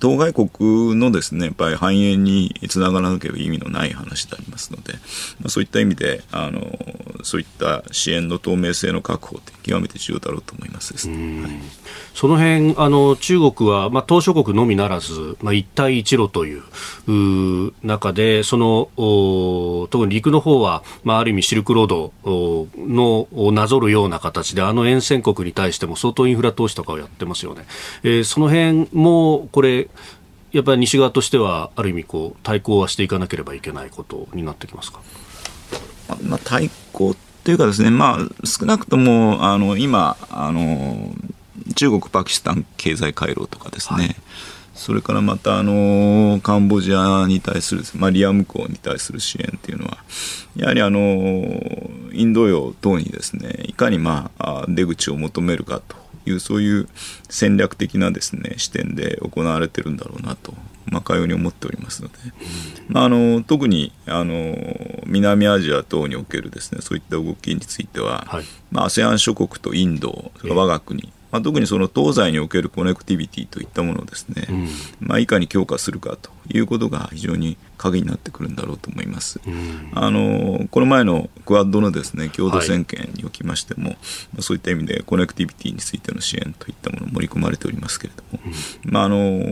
当該国のですねやっぱり繁栄につながらなければ意味のない話でありますので、まあ、そういった意味であのそういった支援の透明性の確保って極めて重要だろうと思いますです。ね、はい、その辺あの中国は、まあ、島しょ国のみならず、まあ、一帯一路という中でその特に陸の方は、まあ、ある意味シルクロードのなぞるような形であの沿線国に対しても相当インフラ投資とかをやってますよね。えー、その辺もこれやっぱり西側としてはある意味こう対抗はしていかなければいけないことになってきますか？まあ、対抗というかですね、まあ、少なくともあの今あの中国、パキスタン経済回廊とかですね、はい、それからまたあのカンボジアに対する、まあ、リアム港に対する支援というのはやはりあのインド洋等にですねいかに、まあ、出口を求めるかというそういう戦略的なですね視点で行われてるんだろうなと、まあ、かように思っておりますので、まあ、あの特にあの南アジア等におけるですねそういった動きについては、はい。まあ、ASEAN 諸国とインド我が国、まあ、特にその東西におけるコネクティビティといったものをですね、うん、まあ、いかに強化するかということが非常に鍵になってくるんだろうと思います。うん、あのこの前のクアッドのですね共同宣言におきましても、はい、そういった意味でコネクティビティについての支援といったもの盛り込まれておりますけれども、うん、まああの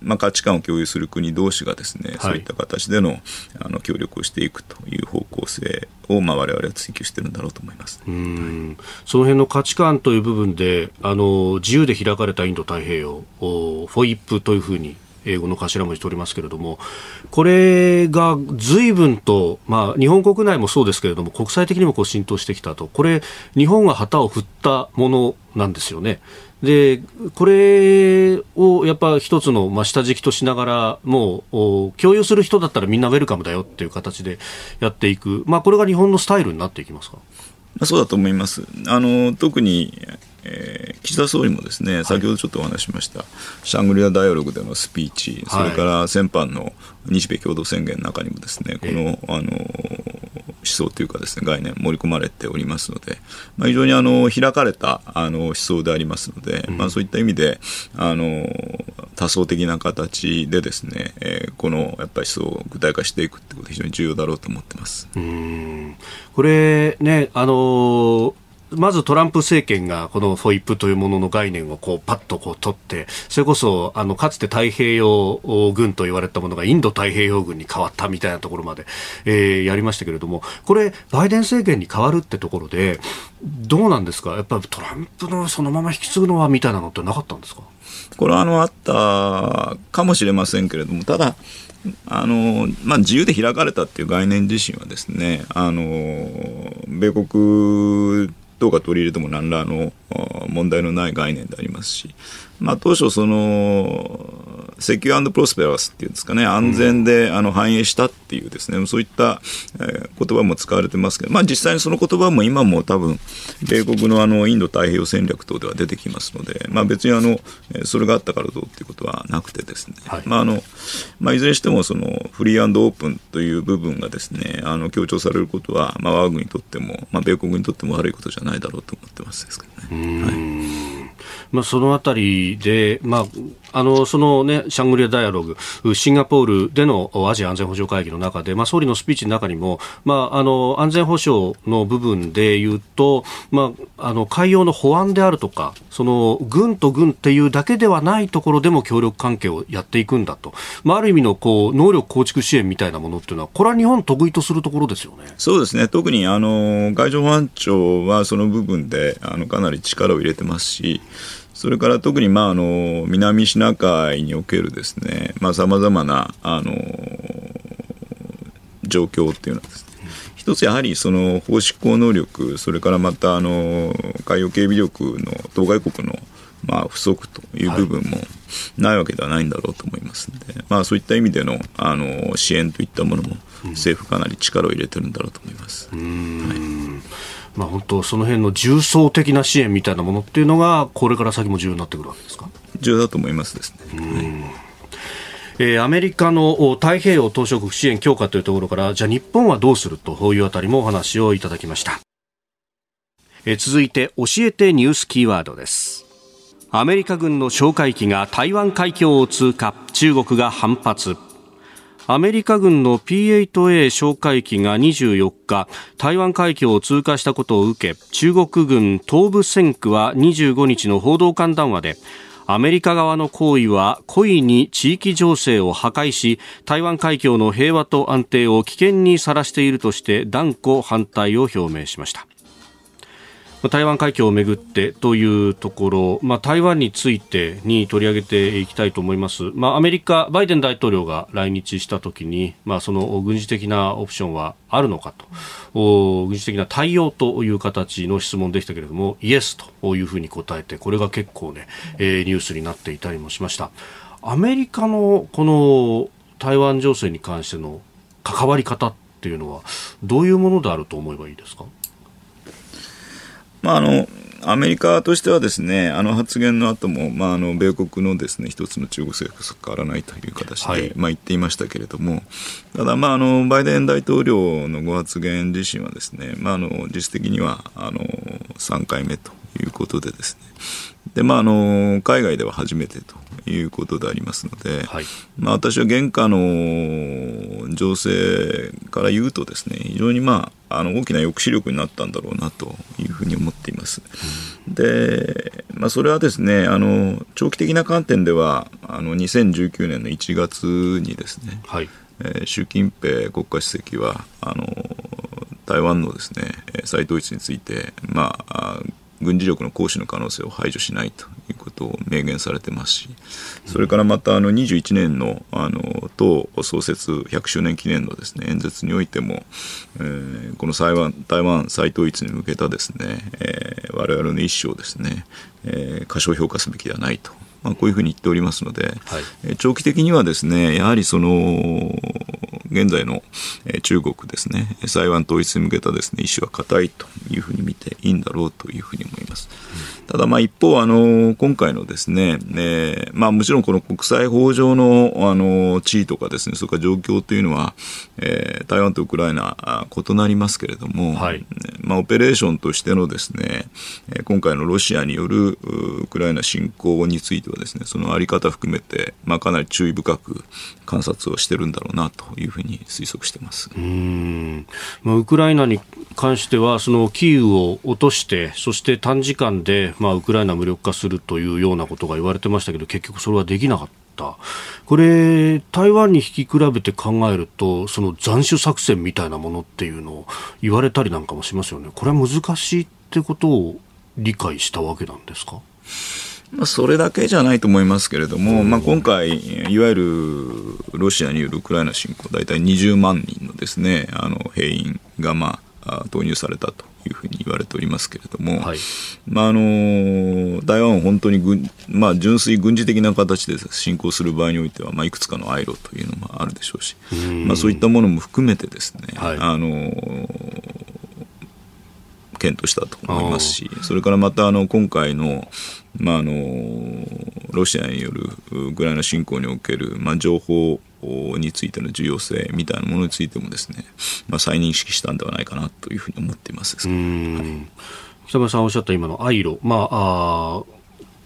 まあ、価値観を共有する国同士がですね、はい、そういった形でのあの協力をしていくという方向性を、まあ、我々は追求しているんだろうと思います、うん、その辺の価値観という部分であの自由で開かれたインド太平洋フォイップというふうに英語の頭文字取りますけれども、これが随分と、まあ、日本国内もそうですけれども、国際的にもこう浸透してきたと、これ、日本が旗を振ったものなんですよね。で、これをやっぱ一つの、まあ、下敷きとしながら、もう、共有する人だったらみんなウェルカムだよっていう形でやっていく。まあ、これが日本のスタイルになっていきますか、そうだと思います。あの特にえー、岸田総理もですね、先ほどちょっとお話しました、はい、シャングリラダイアログでのスピーチ、それから先般の日米共同宣言の中にもですね、この、あの思想というかですね、概念盛り込まれておりますので、まあ、非常にあの開かれたあの思想でありますので、うん、まあ、そういった意味で、あの多層的な形でですね、えー、このやっぱり思想を具体化していくってことは非常に重要だろうと思ってます。うん。これね、あのーまずトランプ政権がこのフォイップというものの概念をこうパッとこう取って、それこそあのかつて太平洋軍と言われたものがインド太平洋軍に変わったみたいなところまで、えー、やりましたけれども、これ、バイデン政権に変わるってところで、どうなんですか、やっぱりトランプのそのまま引き継ぐのはみたいなのってなかったんですか？これはあのあったかもしれませんけれども、ただ、あのまあ、自由で開かれたっていう概念自身はですねあの米国どうか取り入れても何らの問題のない概念でありますし、まあ、当初そのセキュアプロスペラスっていうんですかね安全であの繁栄したっていうですねそういった、えー、言葉も使われてますけど、まあ、実際にその言葉も今も多分米国のあのインド太平洋戦略等では出てきますので、まあ、別にあのそれがあったからどうっていうことはなくてですね、はい。まああのまあ、いずれにしてもそのフリーオープンという部分がですねあの強調されることは、まあ、我が国にとっても、まあ、米国にとっても悪いことじゃないだろうと思ってますですけどね。はい。まあ、そのあたりで、まあ、あのその、ね、シャングリア・ダイアログシンガポールでのアジア安全保障会議の中で、まあ、総理のスピーチの中にも、まあ、あの安全保障の部分でいうと、まあ、あの海洋の保安であるとかその軍と軍っていうだけではないところでも協力関係をやっていくんだと、まあ、ある意味のこう能力構築支援みたいなものっていうのはこれは日本得意とするところですよね。そうですね特にあの海上保安庁はその部分であのかなり力を入れてますしそれから特に、まあ、あの南シナ海におけるですねさまざ、まなあの状況っていうのはですね一つやはりその法執行能力それからまたあの海洋警備力の当該国のまあ不足という部分もないわけではないんだろうと思いますので、はい、まあ、そういった意味でのあの支援といったものも政府かなり力を入れてるんだろうと思います。はいまあ、本当、その辺の重層的な支援みたいなものっていうのが、これから先も重要になってくるわけですか？重要だと思いますですね。えー、アメリカの太平洋島しょ国支援強化というところから、じゃあ日本はどうするというあたりもお話をいただきました。えー、続いて、教えてニュースキーワードです。アメリカ軍の哨戒機が台湾海峡を通過、中国が反発。アメリカ軍の P8A 哨戒機が24日台湾海峡を通過したことを受け中国軍東部戦区は25日の報道官談話でアメリカ側の行為は故意に地域情勢を破壊し台湾海峡の平和と安定を危険にさらしているとして断固反対を表明しました。台湾海峡をめぐってというところ、まあ、台湾についてに取り上げていきたいと思います、まあ、アメリカ、バイデン大統領が来日したときに、まあ、その軍事的なオプションはあるのかと、軍事的な対応という形の質問でしたけれども、イエスというふうに答えて、これが結構ね、えー、ニュースになっていたりもしました。アメリカのこの台湾情勢に関しての関わり方っていうのは、どういうものであると思えばいいですか？まあ、あのアメリカとしてはですねあの発言の後も、まあ、あの米国のですね一つの中国政府と変わらないという形で、はい、まあ、言っていましたけれどもただ、まあ、あのバイデン大統領のご発言自身はですね、まあ、あの実質的にはあの3回目ということでですねで、まあ、あの海外では初めてということでありますので、はい、まあ、私は現下の情勢から言うとですね非常に、まあ、あの大きな抑止力になったんだろうなというふうに思っています。で、まあ、それはですねあの長期的な観点ではあの2019年の1月にですね、はい。えー、習近平国家主席はあの台湾のですね再統一について、まあ、軍事力の行使の可能性を排除しないということを明言されてますし、それからまたあの21年のあの党創設100周年記念のですね演説においても、えー、この台湾台湾再統一に向けたですね、えー、我々の意思をですね、えー、過小評価すべきではないと。まあ、こういうふうに言っておりますので、はい、長期的にはですねやはりその現在の中国ですね台湾統一に向けたですね意思は固いというふうに見いいんだろうというふうに思います。ただ、まあ、一方、あの、今回のですね、えー、まあ、もちろんこの国際法上の、あの、地位とかですね、それから状況というのは、えー、台湾とウクライナ、異なりますけれども、はい、まあ、オペレーションとしてのですね、今回のロシアによるウクライナ侵攻についてはですね、そのあり方含めて、まあ、かなり注意深く観察をしてるんだろうなというふうに推測してます。うんまあ、ウクライナに関しては、そのキーウを落として、そして短時間で、まあ、ウクライナ無力化するというようなことが言われてましたけど、結局それはできなかった。これ、台湾に引き比べて考えると、その斬首作戦みたいなものっていうのを言われたりなんかもしますよね。これは難しいってことを理解したわけなんですか？まあ、それだけじゃないと思いますけれども、まあ、今回、いわゆるロシアによるウクライナ侵攻、大体20万人のですねあの兵員が、まあ、投入されたというふうに言われておりますけれども、はい、まあ、あの台湾は本当に軍、まあ、純粋軍事的な形で侵攻する場合においては、まあ、いくつかの愛路というのもあるでしょうし、まあ、そういったものも含めてですね、はい、あの検討したと思いますし、それからまたあの今回の,、まあ、あのロシアによるウクライナ侵攻における、まあ、情報についての重要性みたいなものについてもですね、まあ、再認識したんではないかなというふうに思っています。北村さんおっしゃった今のアイロ、まあ、あ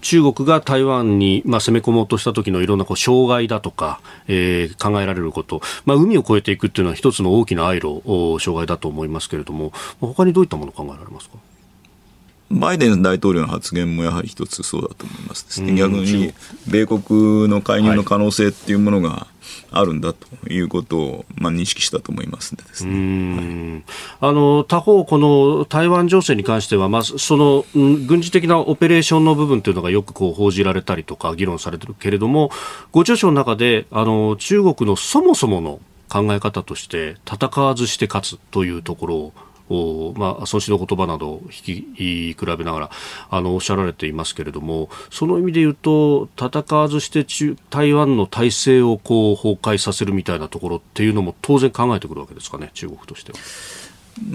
中国が台湾に、まあ、攻め込もうとした時のいろんなこう障害だとか、えー、考えられること、まあ、海を越えていくっていうのは一つの大きな愛路、障害だと思いますけれども、他にどういったものを考えられますか？バイデン大統領の発言もやはり一つそうだと思います。ですね。逆に米国の介入の可能性っていうものがあるんだということを、まあ、認識したと思いますでですね、はい、あの他方、この台湾情勢に関しては、まあ、その、軍事的なオペレーションの部分というのがよくこう報じられたりとか議論されてるけれどもご著書の中であの中国のそもそもの考え方として戦わずして勝つというところをまあ、孫子の言葉などを引き比べながらあのおっしゃられていますけれどもその意味で言うと戦わずして中台湾の体制をこう崩壊させるみたいなところっていうのも当然考えてくるわけですかね中国としては。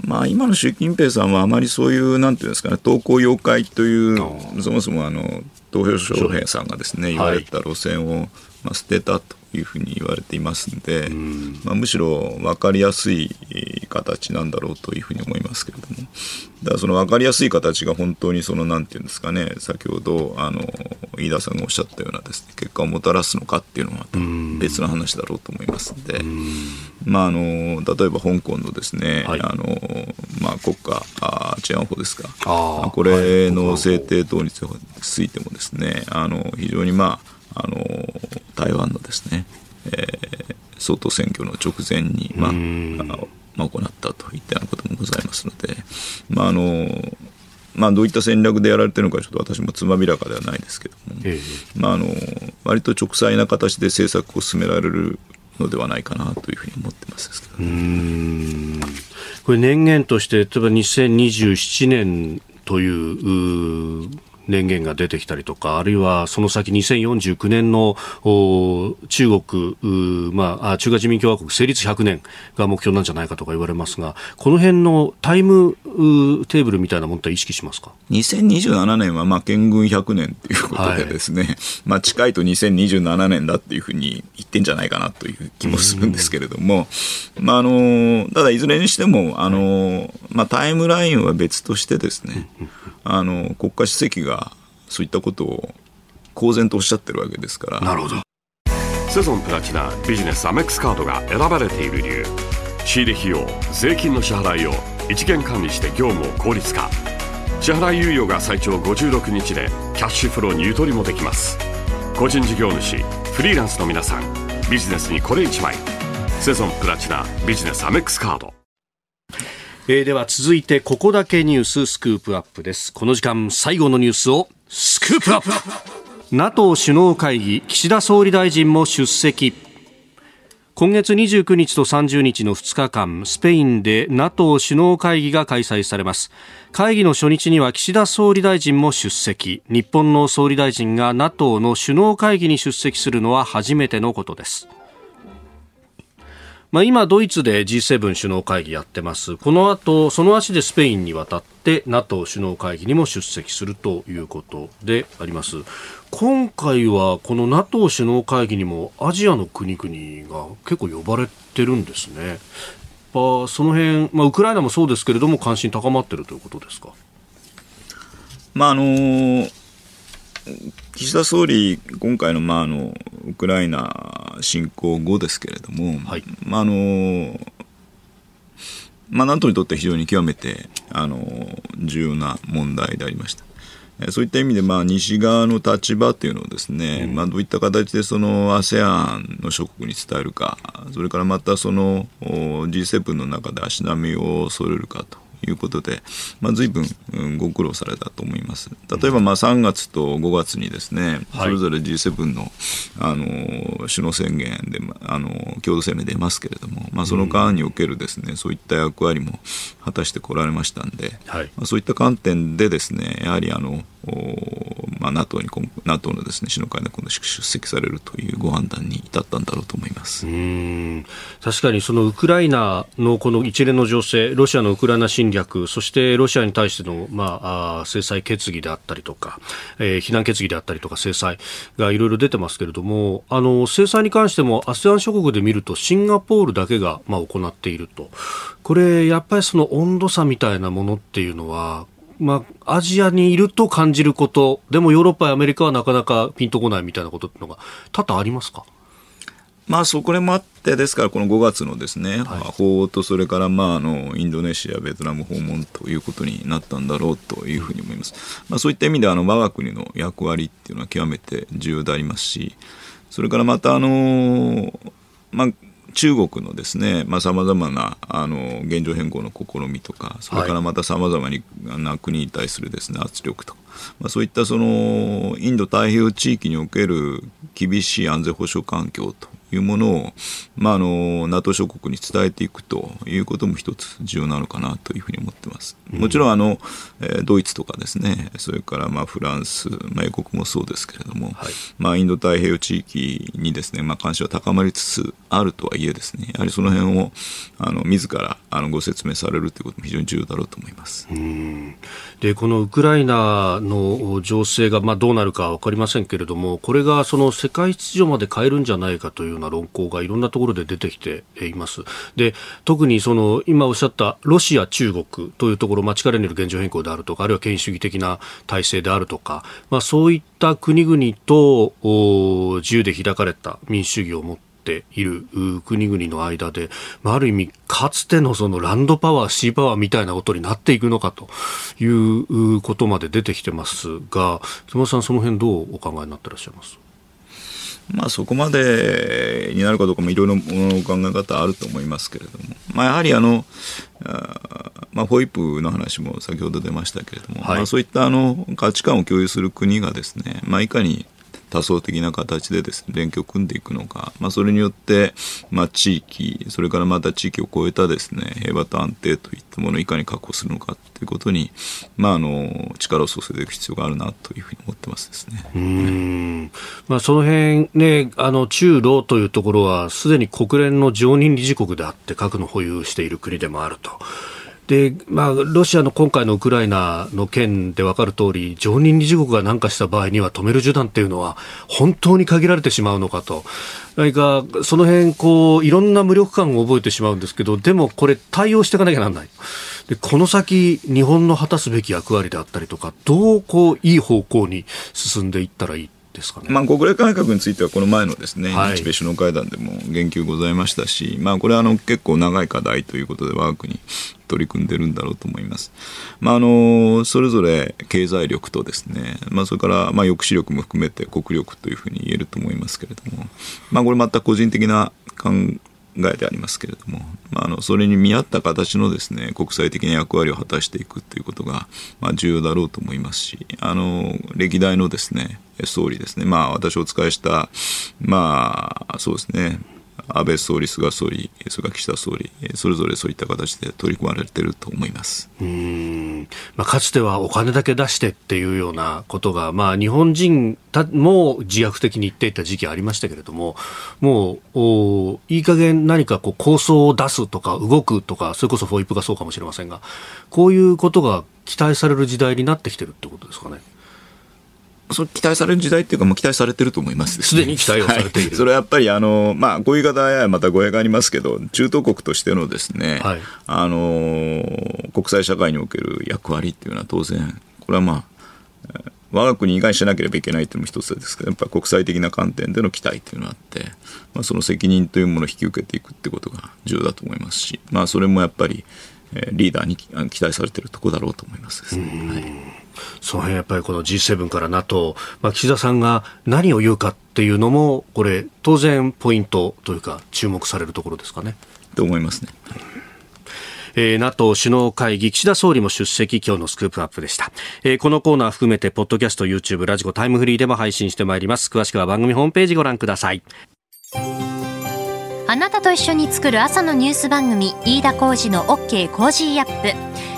まあ、今の習近平さんはあまりそういうなんていうんですかね投稿妖怪というそもそもあの投票所平さんがですね言われた路線を、まあ、捨てたというふうに言われていますので、まあ、むしろ分かりやすい形なんだろうというふうに思いますけれども。だからその分かりやすい形が本当にそのなんていうんですかね先ほどあの飯田さんがおっしゃったようなです、ね、結果をもたらすのかっていうのは別の話だろうと思いますので、まあ、あの例えば香港のですね、はい、あのまあ、国家あ治安法ですか。これの制定等についてもですねあの非常にまああの台湾のですね、えー、総統選挙の直前に、まあ、まあ、行ったといったようなこともございますので、まああのまあ、どういった戦略でやられてるのかちょっと私もつまびらかではないですけども、えまあ、あの割と直裁な形で政策を進められるのではないかなというふうに思ってますけど、ね、これ年限として例えば2027年という年限が出てきたりとか、あるいはその先2049年の中国、まあ、中華人民共和国成立100年が目標なんじゃないかとか言われますが、この辺のタイムテーブルみたいなものって意識しますか？2027年はまあ建軍100年ということでですね、はい、まあ近いと2027年だっていうふうに言ってんじゃないかなという気もするんですけれども、まあ、あのただいずれにしてもあの、まあ、タイムラインは別としてですね、あの国家主席がそういったことを公然とおっしゃってるわけですから。なるほど。セゾンプラチナビジネスアメックスカードが選ばれている理由。仕入れ費用税金の支払いを一元管理して業務を効率化。支払い猶予が最長56日でキャッシュフローにゆとりもできます。個人事業主フリーランスの皆さんビジネスにこれ1枚。セゾンプラチナビジネスアメックスカード。えー、では続いてここだけニューススクープアップです。この時間最後のニュースをスクープアップ。NATO 首脳会議岸田総理大臣も出席。今月29日と30日の2日間スペインで NATO 首脳会議が開催されます。会議の初日には岸田総理大臣も出席。日本の総理大臣が NATO の首脳会議に出席するのは初めてのことです。まあ、今、ドイツで G7 首脳会議やってます。この後、その足でスペインに渡って NATO 首脳会議にも出席するということであります。今回はこの NATO 首脳会議にもアジアの国々が結構呼ばれてるんですね。その辺、まあ、ウクライナもそうですけれども関心高まってるということですか？まああのー岸田総理、今回の,、まあ、あのウクライナ侵攻後ですけれども、はい、まああのまあ、NATO にとって非常に極めてあの重要な問題でありました。そういった意味で、まあ、西側の立場というのをですね、うん、まあ、どういった形でその ASEAN の諸国に伝えるか、それからまたその G7 の中で足並みを揃えるかということで、まあ、随分、うん、ご苦労されたと思います。例えば、まあ、3月と5月にですね、それぞれ G7 の、あの、首脳宣言で、あの、共同声明出ますけれども、まあ、その間におけるですね、そういった役割も果たしてこられましたんで、はい、まあ、そういった観点でですね、やはりあの、まあ、NATO, に NATO のです、ね、首脳会で今度出席されるというご判断に至ったんだろうと思います。うん。確かにそのウクライナのこの一連の情勢、ロシアのウクライナ侵略、そしてロシアに対しての、まあ、制裁決議であったりとか、えー、非難決議であったりとか、制裁がいろいろ出てますけれども、あの制裁に関しても ASEAN 諸国で見ると、シンガポールだけが、まあ、行っていると、これ、やっぱりその温度差みたいなものっていうのは、まあ、アジアにいると感じること、でもヨーロッパやアメリカはなかなかピンとこないみたいなことってのが多々ありますか？まあ、そこでもあって、ですから、この5月のですね、はい、訪と、それから、まあ、あの、インドネシア、ベトナム訪問ということになったんだろうというふうに思います。まあ、そういった意味で、あの、我が国の役割っていうのは極めて重要でありますし、それからまた、あの、まあ、中国のですね、まあ、様々な、あの、現状変更の試みとか、それからまた様々な国に対するですね、圧力とか、まあ、そういったその、インド太平洋地域における厳しい安全保障環境というものを、まあ、あの NATO 諸国に伝えていくということも一つ重要なのかなというふうに思ってます。もちろんあの、えドイツとかですねそれからまあフランス、まあ、英国もそうですけれども、はい、まあ、インド太平洋地域にですね、まあ、関心は高まりつつあるとはいえですねやはりその辺をあの自らあのご説明されるということも非常に重要だろうと思います。でこのウクライナの情勢がまあどうなるか分かりませんけれどもこれがその世界秩序まで変えるんじゃないかというような論考がいろんなところで出てきています。で特にその今おっしゃったロシア、中国というところ、まあ、力による現状変更であるとか、あるいは権威主義的な体制であるとか、まあ、そういった国々と自由で開かれた民主主義を持ってている国々の間で、まあ、ある意味、かつてのそのランドパワー、シーパワーみたいなことになっていくのかということまで出てきてますが、妻さん、その辺どうお考えになってらっしゃいます？まあ、そこまでになるかどうかもいろいろ考え方あると思いますけれども、まあ、やはりあのあ、まあ、ホイップの話も先ほど出ましたけれども、はい、まあ、そういったあの価値観を共有する国がですね、まあ、いかに多層的な形でですね連携を組んでいくのか、まあ、それによって、まあ、地域それからまた地域を超えたですね平和と安定といったものをいかに確保するのかということに、まあ、あの力を注いでいく必要があるなというふうに思ってますですね。うんまあ、その辺ねあの中ロというところはすでに国連の常任理事国であって核の保有している国でもあると。で、まあ、ロシアの今回のウクライナの件で分かる通り、常任理事国が何かした場合には止める手段っていうのは本当に限られてしまうのかと。何か、その辺、こう、いろんな無力感を覚えてしまうんですけど、でもこれ対応していかなきゃならない。で、この先、日本の果たすべき役割であったりとか、どう、こう、いい方向に進んでいったらいいですかね、まあ、国連改革についてはこの前のですね、はい、日米首脳会談でも言及ございましたし、まあ、これはあの結構長い課題ということで我が国取り組んでるんだろうと思います。まあ、あのそれぞれ経済力とですね、まあ、それからまあ抑止力も含めて国力というふうに言えると思いますけれども、まあ、これまた個人的な考えでありますけれども、まあ、あのそれに見合った形のですね国際的な役割を果たしていくということが、まあ、重要だろうと思いますしあの歴代のですね総理ですね。まあ私お使いしたまあそうですね。安倍総理、菅総理、それから岸田総理、それぞれそういった形で取り組まれていると思います。うん。まあ、かつてはお金だけ出してっていうようなことが、まあ、日本人も自虐的に言っていた時期ありましたけれども、もうおいい加減何かこう構想を出すとか動くとか、それこそフォイップがそうかもしれませんが、こういうことが期待される時代になってきてるってことですかね。そ期待される時代っていうか、もう期待されてると思います、すでに期待をされている。はい、それはやっぱり、あの、まあ、こういう方やまた語弊がありますけど、中東国としてのですね、はい、あの、国際社会における役割っていうのは当然、これはまあ、我が国以外しなければいけないというのも一つですけど、やっぱり国際的な観点での期待というのがあって、まあ、その責任というものを引き受けていくってことが重要だと思いますし、まあ、それもやっぱり、えリーダーに期待されているところだろうと思いますですね。はいその辺やっぱりこの G7 から NATO、まあ、岸田さんが何を言うかっていうのも、これ、当然ポイントというか、注目されるところですかね。と思いますね。えー、NATO 首脳会議、岸田総理も出席、今日のスクープアップでした。えー、このコーナー含めて、ポッドキャスト、YouTube、ラジコ、タイムフリーでも配信してまいります。詳しくは番組ホームページご覧ください。あなたと一緒に作る朝のニュース番組、飯田浩二の OK コージーアップ。